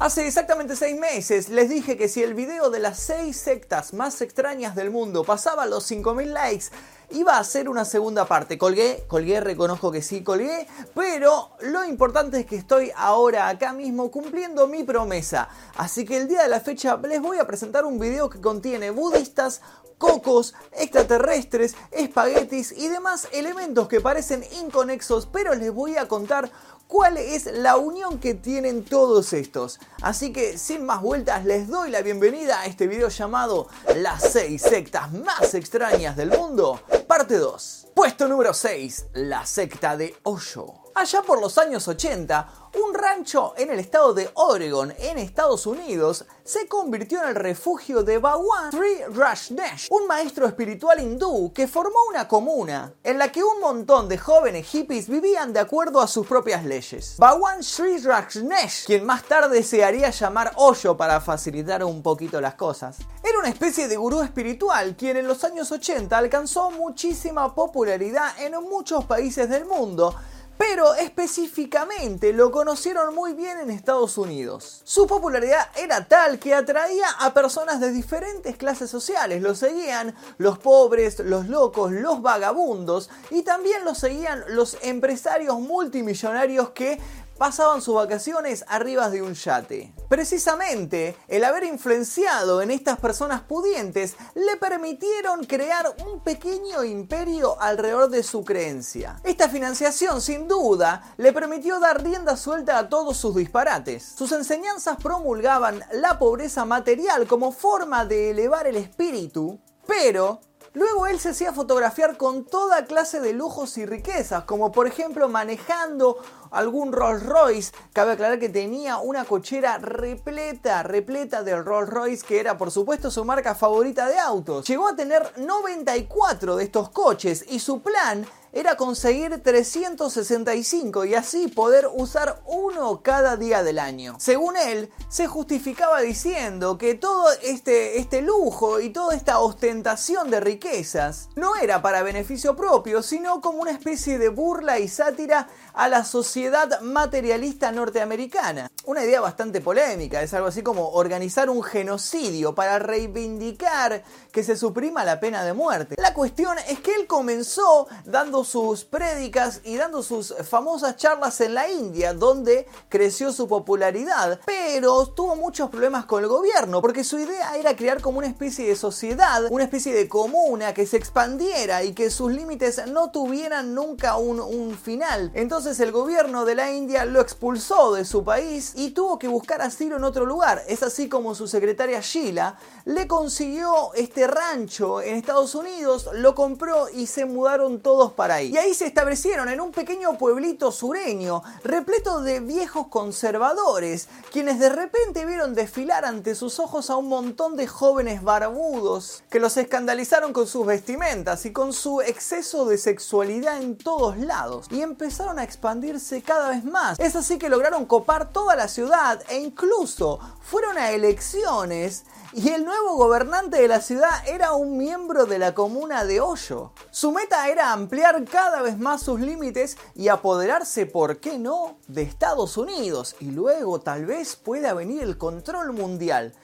Hace exactamente seis meses les dije que si el video de las seis sectas más extrañas del mundo pasaba los 5000 likes, iba a hacer una segunda parte. Colgué, colgué, reconozco que sí colgué, pero lo importante es que estoy ahora acá mismo cumpliendo mi promesa. Así que el día de la fecha les voy a presentar un video que contiene budistas, cocos, extraterrestres, espaguetis y demás elementos que parecen inconexos, pero les voy a contar cuál es la unión que tienen todos estos. Así que sin más vueltas les doy la bienvenida a este video llamado Las 6 sectas más extrañas del mundo, parte 2. Puesto número 6, la secta de Osho. Allá por los años 80, un rancho en el estado de Oregon, en Estados Unidos, se convirtió en el refugio de Bhagwan Sri Rajneesh, un maestro espiritual hindú que formó una comuna en la que un montón de jóvenes hippies vivían de acuerdo a sus propias leyes. Bhagwan Sri Rajneesh, quien más tarde se haría llamar Osho para facilitar un poquito las cosas, era una especie de gurú espiritual quien en los años 80 alcanzó muchísima popularidad en muchos países del mundo, pero específicamente lo conocieron muy bien en Estados Unidos. Su popularidad era tal que atraía a personas de diferentes clases sociales. Lo seguían los pobres, los locos, los vagabundos y también lo seguían los empresarios multimillonarios que pasaban sus vacaciones arriba de un yate. Precisamente, el haber influenciado en estas personas pudientes le permitieron crear un pequeño imperio alrededor de su creencia. Esta financiación, sin duda, le permitió dar rienda suelta a todos sus disparates. Sus enseñanzas promulgaban la pobreza material como forma de elevar el espíritu, pero Luego él se hacía fotografiar con toda clase de lujos y riquezas, como por ejemplo manejando algún Rolls Royce. Cabe aclarar que tenía una cochera repleta, repleta del Rolls Royce, que era por supuesto su marca favorita de autos. Llegó a tener 94 de estos coches y su plan era conseguir 365 y así poder usar uno cada día del año. Según él, se justificaba diciendo que todo este, este lujo y toda esta ostentación de riquezas no era para beneficio propio, sino como una especie de burla y sátira a la sociedad materialista norteamericana. Una idea bastante polémica, es algo así como organizar un genocidio para reivindicar que se suprima la pena de muerte. La cuestión es que él comenzó dando sus prédicas y dando sus famosas charlas en la India, donde creció su popularidad, pero tuvo muchos problemas con el gobierno, porque su idea era crear como una especie de sociedad, una especie de comuna que se expandiera y que sus límites no tuvieran nunca un, un final. Entonces el gobierno de la India lo expulsó de su país y tuvo que buscar asilo en otro lugar. Es así como su secretaria Sheila le consiguió este rancho en Estados Unidos, lo compró y se mudaron todos para ahí. Y ahí se establecieron en un pequeño pueblito sureño, repleto de viejos conservadores, quienes de repente vieron desfilar ante sus ojos a un montón de jóvenes barbudos que los escandalizaron con sus vestimentas y con su exceso de sexualidad en todos lados y empezaron a expandirse cada vez más. Es así que lograron copar toda la ciudad e incluso fueron a elecciones y el nuevo gobernante de la ciudad era un miembro de la comuna de Hoyo. Su meta era ampliar cada vez más sus límites y apoderarse, ¿por qué no?, de Estados Unidos y luego tal vez pueda venir el control mundial.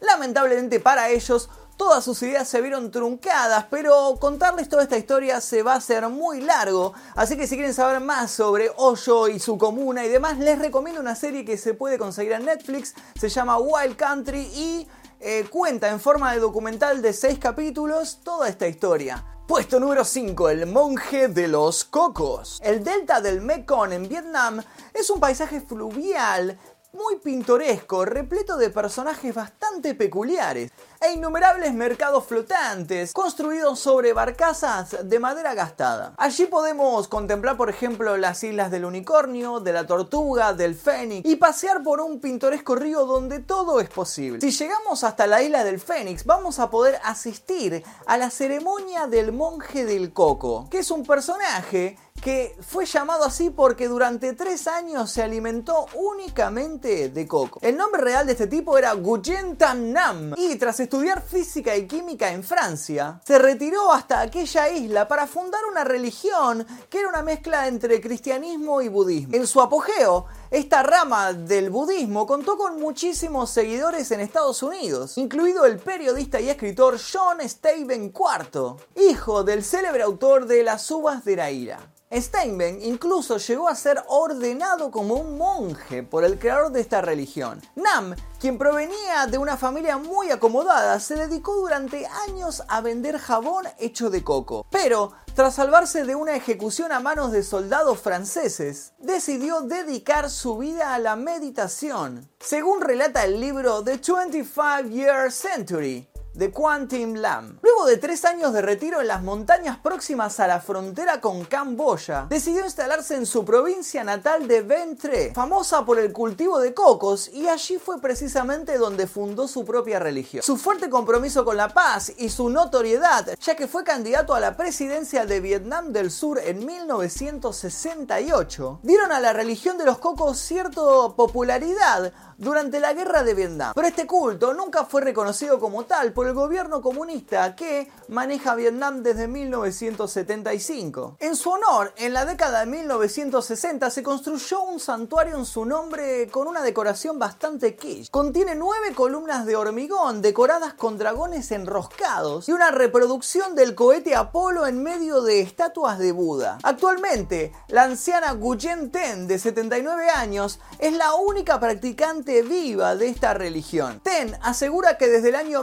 Lamentablemente para ellos, Todas sus ideas se vieron truncadas, pero contarles toda esta historia se va a hacer muy largo. Así que si quieren saber más sobre Hoyo y su comuna y demás, les recomiendo una serie que se puede conseguir en Netflix. Se llama Wild Country y eh, cuenta en forma de documental de 6 capítulos toda esta historia. Puesto número 5, el monje de los cocos. El delta del Mekong en Vietnam es un paisaje fluvial muy pintoresco, repleto de personajes bastante peculiares e innumerables mercados flotantes construidos sobre barcazas de madera gastada. Allí podemos contemplar, por ejemplo, las islas del unicornio, de la tortuga, del fénix y pasear por un pintoresco río donde todo es posible. Si llegamos hasta la isla del fénix, vamos a poder asistir a la ceremonia del monje del coco, que es un personaje que fue llamado así porque durante tres años se alimentó únicamente de coco. El nombre real de este tipo era Guyen Tam Nam y tras estudiar física y química en Francia, se retiró hasta aquella isla para fundar una religión que era una mezcla entre cristianismo y budismo. En su apogeo, esta rama del budismo contó con muchísimos seguidores en Estados Unidos, incluido el periodista y escritor John Steinbeck IV, hijo del célebre autor de Las uvas de la ira. Steinbeck incluso llegó a ser ordenado como un monje por el creador de esta religión. Nam, quien provenía de una familia muy acomodada, se dedicó durante años a vender jabón hecho de coco. Pero, tras salvarse de una ejecución a manos de soldados franceses, decidió dedicar su vida a la meditación. Según relata el libro The 25 Year Century, de Quantum Lam. Luego de tres años de retiro en las montañas próximas a la frontera con Camboya, decidió instalarse en su provincia natal de Ventre, famosa por el cultivo de cocos, y allí fue precisamente donde fundó su propia religión. Su fuerte compromiso con la paz y su notoriedad, ya que fue candidato a la presidencia de Vietnam del Sur en 1968, dieron a la religión de los cocos cierta popularidad durante la guerra de Vietnam. Pero este culto nunca fue reconocido como tal el gobierno comunista que maneja Vietnam desde 1975. En su honor, en la década de 1960 se construyó un santuario en su nombre con una decoración bastante kitsch. Contiene nueve columnas de hormigón decoradas con dragones enroscados y una reproducción del cohete Apolo en medio de estatuas de Buda. Actualmente, la anciana Guyen Ten, de 79 años, es la única practicante viva de esta religión. Ten asegura que desde el año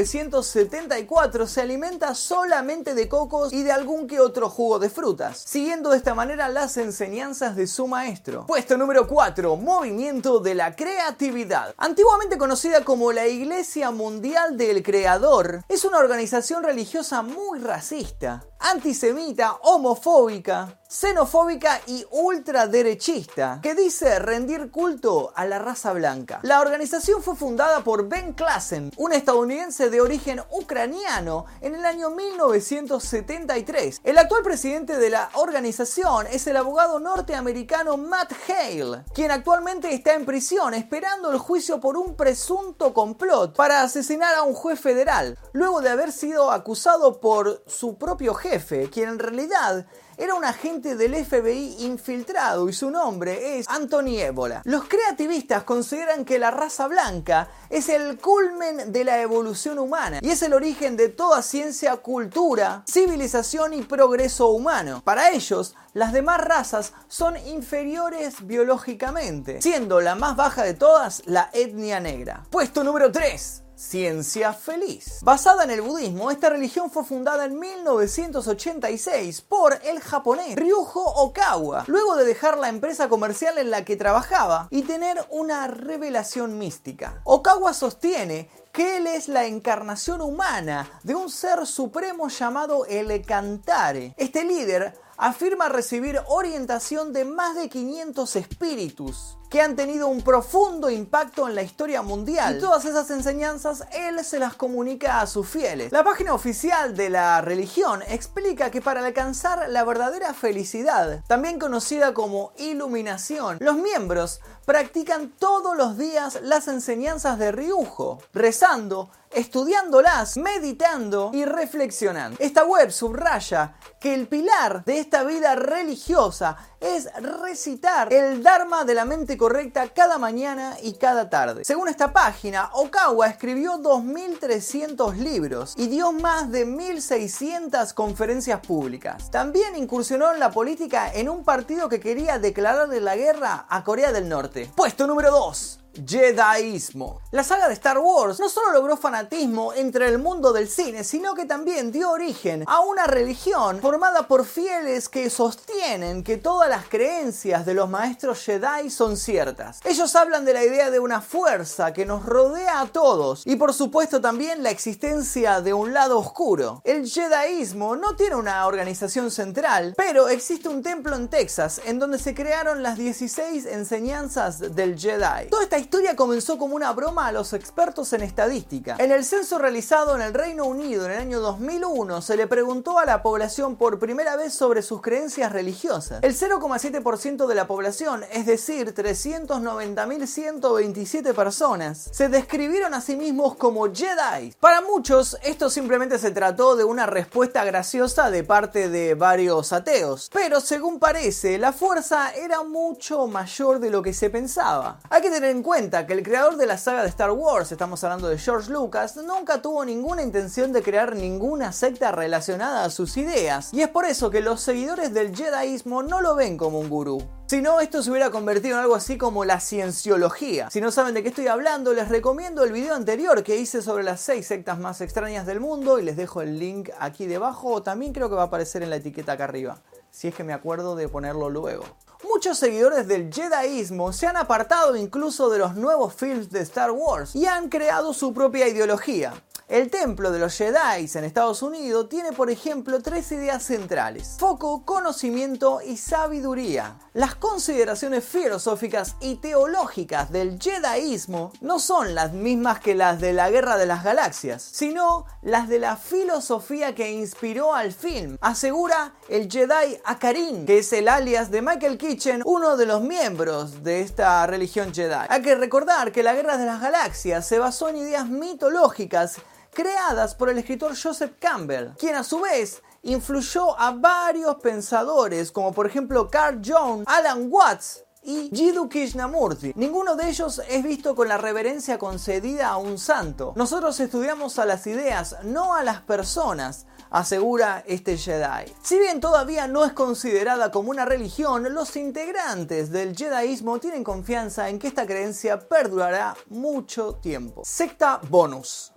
1974 se alimenta solamente de cocos y de algún que otro jugo de frutas, siguiendo de esta manera las enseñanzas de su maestro. Puesto número 4, Movimiento de la Creatividad. Antiguamente conocida como la Iglesia Mundial del Creador, es una organización religiosa muy racista, antisemita, homofóbica, xenofóbica y ultraderechista, que dice rendir culto a la raza blanca. La organización fue fundada por Ben Klassen, un estadounidense de origen ucraniano, en el año 1973. El actual presidente de la organización es el abogado norteamericano Matt Hale, quien actualmente está en prisión esperando el juicio por un presunto complot para asesinar a un juez federal, luego de haber sido acusado por su propio jefe, quien en realidad era un agente del FBI infiltrado y su nombre es Anthony Ébola. Los creativistas consideran que la raza blanca es el culmen de la evolución humana y es el origen de toda ciencia, cultura, civilización y progreso humano. Para ellos, las demás razas son inferiores biológicamente, siendo la más baja de todas la etnia negra. Puesto número 3 ciencia feliz. Basada en el budismo, esta religión fue fundada en 1986 por el japonés Ryuho Okawa, luego de dejar la empresa comercial en la que trabajaba y tener una revelación mística. Okawa sostiene que él es la encarnación humana de un ser supremo llamado el Cantare. Este líder afirma recibir orientación de más de 500 espíritus que han tenido un profundo impacto en la historia mundial. Y todas esas enseñanzas él se las comunica a sus fieles. La página oficial de la religión explica que para alcanzar la verdadera felicidad, también conocida como iluminación, los miembros practican todos los días las enseñanzas de Ryujo, rezando, estudiándolas, meditando y reflexionando. Esta web subraya que el pilar de esta vida religiosa es recitar el Dharma de la mente correcta cada mañana y cada tarde. Según esta página, Okawa escribió 2.300 libros y dio más de 1.600 conferencias públicas. También incursionó en la política en un partido que quería declararle la guerra a Corea del Norte. Puesto número 2. Jediismo. La saga de Star Wars no solo logró fanatismo entre el mundo del cine, sino que también dio origen a una religión formada por fieles que sostienen que todas las creencias de los maestros Jedi son ciertas. Ellos hablan de la idea de una fuerza que nos rodea a todos y por supuesto también la existencia de un lado oscuro. El Jediismo no tiene una organización central, pero existe un templo en Texas en donde se crearon las 16 enseñanzas del Jedi. Toda esta historia comenzó como una broma a los expertos en estadística. En el censo realizado en el Reino Unido en el año 2001 se le preguntó a la población por primera vez sobre sus creencias religiosas. El 0,7% de la población, es decir, 390.127 personas, se describieron a sí mismos como Jedi. Para muchos, esto simplemente se trató de una respuesta graciosa de parte de varios ateos, pero según parece, la fuerza era mucho mayor de lo que se pensaba. Hay que tener en cuenta que el creador de la saga de Star Wars, estamos hablando de George Lucas, nunca tuvo ninguna intención de crear ninguna secta relacionada a sus ideas, y es por eso que los seguidores del Jediismo no lo ven como un gurú. Si no, esto se hubiera convertido en algo así como la cienciología. Si no saben de qué estoy hablando, les recomiendo el video anterior que hice sobre las 6 sectas más extrañas del mundo y les dejo el link aquí debajo o también creo que va a aparecer en la etiqueta acá arriba, si es que me acuerdo de ponerlo luego. Muchos seguidores del Jediismo se han apartado incluso de los nuevos films de Star Wars y han creado su propia ideología. El templo de los Jedi en Estados Unidos tiene, por ejemplo, tres ideas centrales. Foco, conocimiento y sabiduría. Las consideraciones filosóficas y teológicas del Jediismo no son las mismas que las de la Guerra de las Galaxias, sino las de la filosofía que inspiró al film, asegura el Jedi Akarin, que es el alias de Michael Kitchen, uno de los miembros de esta religión Jedi. Hay que recordar que la Guerra de las Galaxias se basó en ideas mitológicas creadas por el escritor Joseph Campbell, quien a su vez influyó a varios pensadores como por ejemplo Carl Jung, Alan Watts y Jiddu Krishnamurti. Ninguno de ellos es visto con la reverencia concedida a un santo. Nosotros estudiamos a las ideas, no a las personas asegura este Jedi. Si bien todavía no es considerada como una religión, los integrantes del Jediismo tienen confianza en que esta creencia perdurará mucho tiempo. Secta bonus.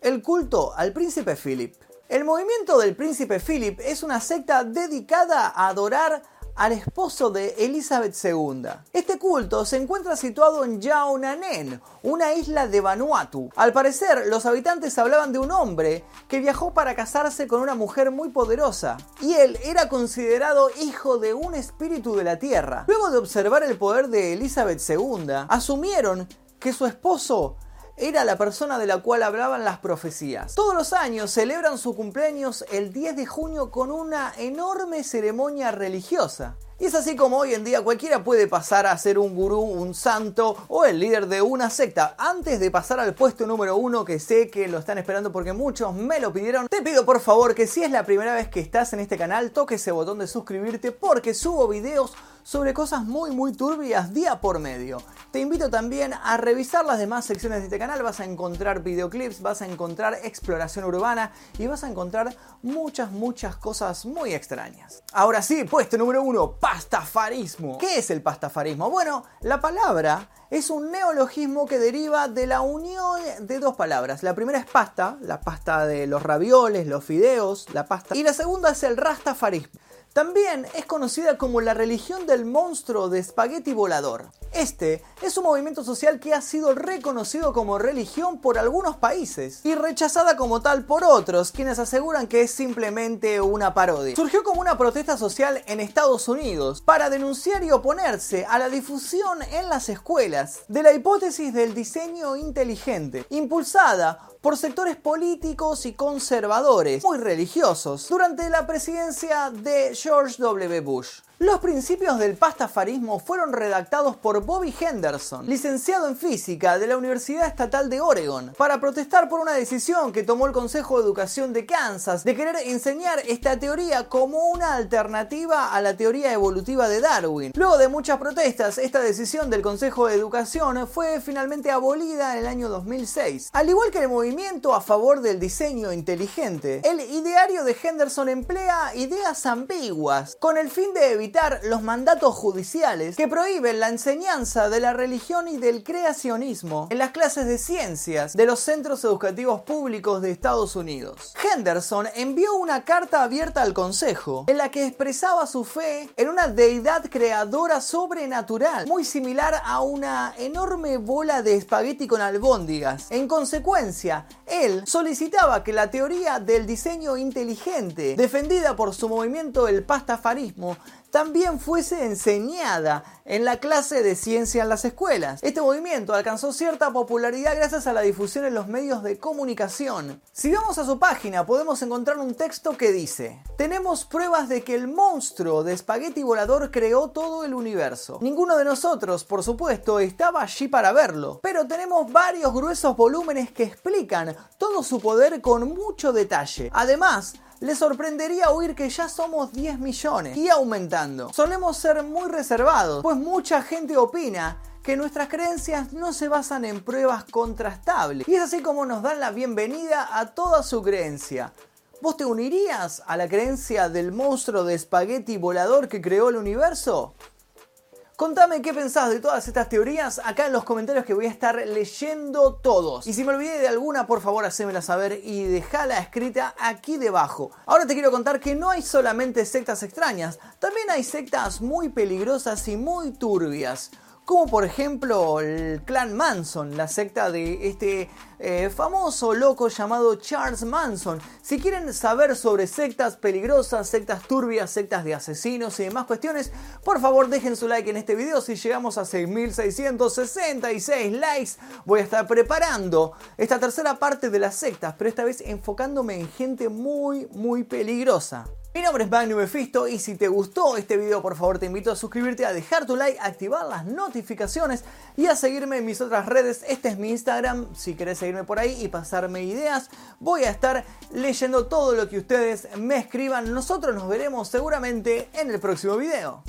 El culto al príncipe Philip. El movimiento del príncipe Philip es una secta dedicada a adorar al esposo de Elizabeth II. Este culto se encuentra situado en Yaonanen, una isla de Vanuatu. Al parecer, los habitantes hablaban de un hombre que viajó para casarse con una mujer muy poderosa, y él era considerado hijo de un espíritu de la tierra. Luego de observar el poder de Elizabeth II, asumieron que su esposo era la persona de la cual hablaban las profecías. Todos los años celebran su cumpleaños el 10 de junio con una enorme ceremonia religiosa. Y es así como hoy en día cualquiera puede pasar a ser un gurú, un santo o el líder de una secta. Antes de pasar al puesto número uno, que sé que lo están esperando porque muchos me lo pidieron, te pido por favor que si es la primera vez que estás en este canal, toque ese botón de suscribirte porque subo videos sobre cosas muy muy turbias día por medio. Te invito también a revisar las demás secciones de este canal, vas a encontrar videoclips, vas a encontrar exploración urbana y vas a encontrar muchas muchas cosas muy extrañas. Ahora sí, puesto número uno, pastafarismo. ¿Qué es el pastafarismo? Bueno, la palabra es un neologismo que deriva de la unión de dos palabras. La primera es pasta, la pasta de los ravioles, los fideos, la pasta. Y la segunda es el rastafarismo. También es conocida como la religión del monstruo de espagueti volador. Este es un movimiento social que ha sido reconocido como religión por algunos países y rechazada como tal por otros, quienes aseguran que es simplemente una parodia. Surgió como una protesta social en Estados Unidos para denunciar y oponerse a la difusión en las escuelas de la hipótesis del diseño inteligente, impulsada por sectores políticos y conservadores, muy religiosos, durante la presidencia de George W. Bush. Los principios del pastafarismo fueron redactados por Bobby Henderson, licenciado en física de la Universidad Estatal de Oregon, para protestar por una decisión que tomó el Consejo de Educación de Kansas de querer enseñar esta teoría como una alternativa a la teoría evolutiva de Darwin. Luego de muchas protestas, esta decisión del Consejo de Educación fue finalmente abolida en el año 2006. Al igual que el movimiento a favor del diseño inteligente, el ideario de Henderson emplea ideas ambiguas con el fin de evitar los mandatos judiciales que prohíben la enseñanza de la religión y del creacionismo en las clases de ciencias de los centros educativos públicos de Estados Unidos. Henderson envió una carta abierta al Consejo en la que expresaba su fe en una deidad creadora sobrenatural, muy similar a una enorme bola de espagueti con albóndigas. En consecuencia, él solicitaba que la teoría del diseño inteligente, defendida por su movimiento el pastafarismo, también fuese enseñada en la clase de ciencia en las escuelas. Este movimiento alcanzó cierta popularidad gracias a la difusión en los medios de comunicación. Si vamos a su página podemos encontrar un texto que dice, tenemos pruebas de que el monstruo de espagueti volador creó todo el universo. Ninguno de nosotros, por supuesto, estaba allí para verlo, pero tenemos varios gruesos volúmenes que explican todo su poder con mucho detalle. Además, le sorprendería oír que ya somos 10 millones y aumentando. Solemos ser muy reservados, pues mucha gente opina que nuestras creencias no se basan en pruebas contrastables. Y es así como nos dan la bienvenida a toda su creencia. ¿Vos te unirías a la creencia del monstruo de espagueti volador que creó el universo? Contame qué pensás de todas estas teorías acá en los comentarios que voy a estar leyendo todos. Y si me olvidé de alguna, por favor hacémela saber y dejala escrita aquí debajo. Ahora te quiero contar que no hay solamente sectas extrañas, también hay sectas muy peligrosas y muy turbias como por ejemplo el clan Manson, la secta de este eh, famoso loco llamado Charles Manson. Si quieren saber sobre sectas peligrosas, sectas turbias, sectas de asesinos y demás cuestiones, por favor dejen su like en este video. Si llegamos a 6.666 likes, voy a estar preparando esta tercera parte de las sectas, pero esta vez enfocándome en gente muy, muy peligrosa. Mi nombre es Magnum Mephisto y si te gustó este video por favor te invito a suscribirte, a dejar tu like, activar las notificaciones y a seguirme en mis otras redes. Este es mi Instagram, si querés seguirme por ahí y pasarme ideas, voy a estar leyendo todo lo que ustedes me escriban. Nosotros nos veremos seguramente en el próximo video.